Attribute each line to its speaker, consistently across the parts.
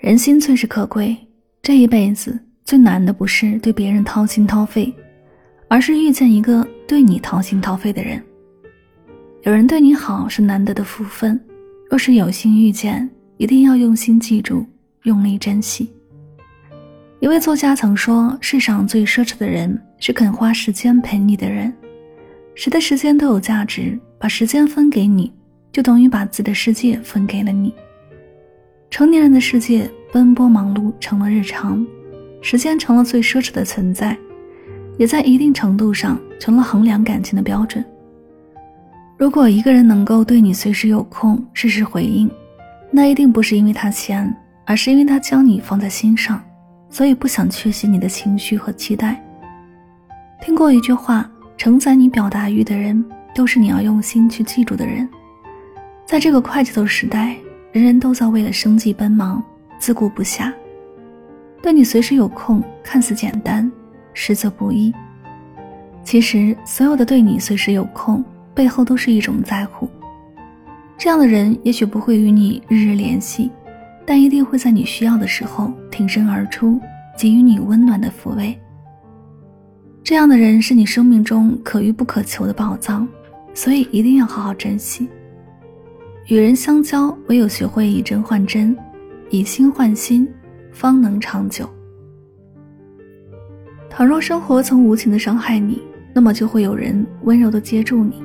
Speaker 1: 人心最是可贵，这一辈子最难的不是对别人掏心掏肺，而是遇见一个对你掏心掏肺的人。有人对你好是难得的福分，若是有幸遇见，一定要用心记住，用力珍惜。一位作家曾说：“世上最奢侈的人是肯花时间陪你的人。谁的时间都有价值，把时间分给你，就等于把自己的世界分给了你。”成年人的世界，奔波忙碌成了日常，时间成了最奢侈的存在，也在一定程度上成了衡量感情的标准。如果一个人能够对你随时有空、适时回应，那一定不是因为他闲，而是因为他将你放在心上，所以不想缺席你的情绪和期待。听过一句话：承载你表达欲的人，都是你要用心去记住的人。在这个快节奏时代。人人都在为了生计奔忙，自顾不暇。对你随时有空，看似简单，实则不易。其实，所有的对你随时有空，背后都是一种在乎。这样的人也许不会与你日日联系，但一定会在你需要的时候挺身而出，给予你温暖的抚慰。这样的人是你生命中可遇不可求的宝藏，所以一定要好好珍惜。与人相交，唯有学会以真换真，以心换心，方能长久。倘若生活曾无情的伤害你，那么就会有人温柔的接住你。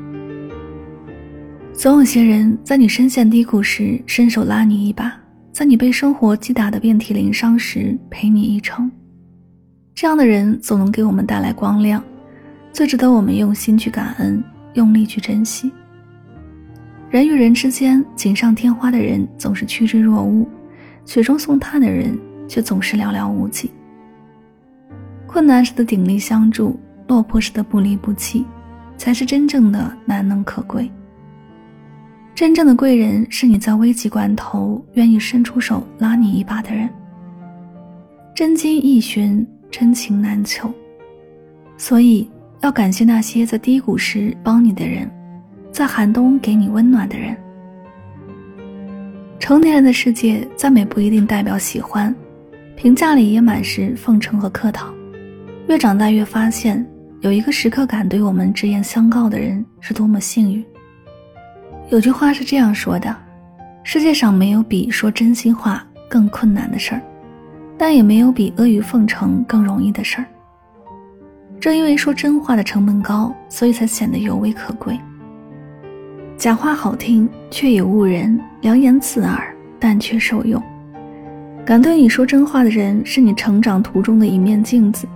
Speaker 1: 总有些人在你深陷低谷时伸手拉你一把，在你被生活击打的遍体鳞伤时陪你一程。这样的人总能给我们带来光亮，最值得我们用心去感恩，用力去珍惜。人与人之间，锦上添花的人总是趋之若鹜，雪中送炭的人却总是寥寥无几。困难时的鼎力相助，落魄时的不离不弃，才是真正的难能可贵。真正的贵人，是你在危急关头愿意伸出手拉你一把的人。真金易寻，真情难求，所以要感谢那些在低谷时帮你的人。在寒冬给你温暖的人。成年人的世界，赞美不一定代表喜欢，评价里也满是奉承和客套。越长大越发现，有一个时刻敢对我们直言相告的人是多么幸运。有句话是这样说的：世界上没有比说真心话更困难的事儿，但也没有比阿谀奉承更容易的事儿。正因为说真话的成本高，所以才显得尤为可贵。假话好听，却也误人；良言刺耳，但却受用。敢对你说真话的人，是你成长途中的一面镜子。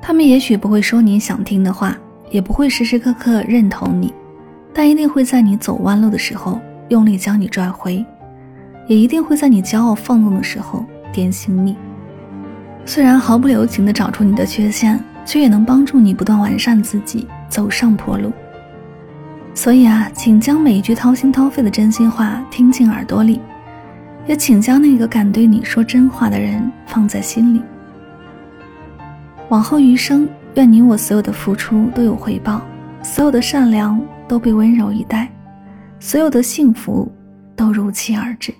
Speaker 1: 他们也许不会说你想听的话，也不会时时刻刻认同你，但一定会在你走弯路的时候用力将你拽回，也一定会在你骄傲放纵的时候点醒你。虽然毫不留情地找出你的缺陷，却也能帮助你不断完善自己，走上坡路。所以啊，请将每一句掏心掏肺的真心话听进耳朵里，也请将那个敢对你说真话的人放在心里。往后余生，愿你我所有的付出都有回报，所有的善良都被温柔以待，所有的幸福都如期而至。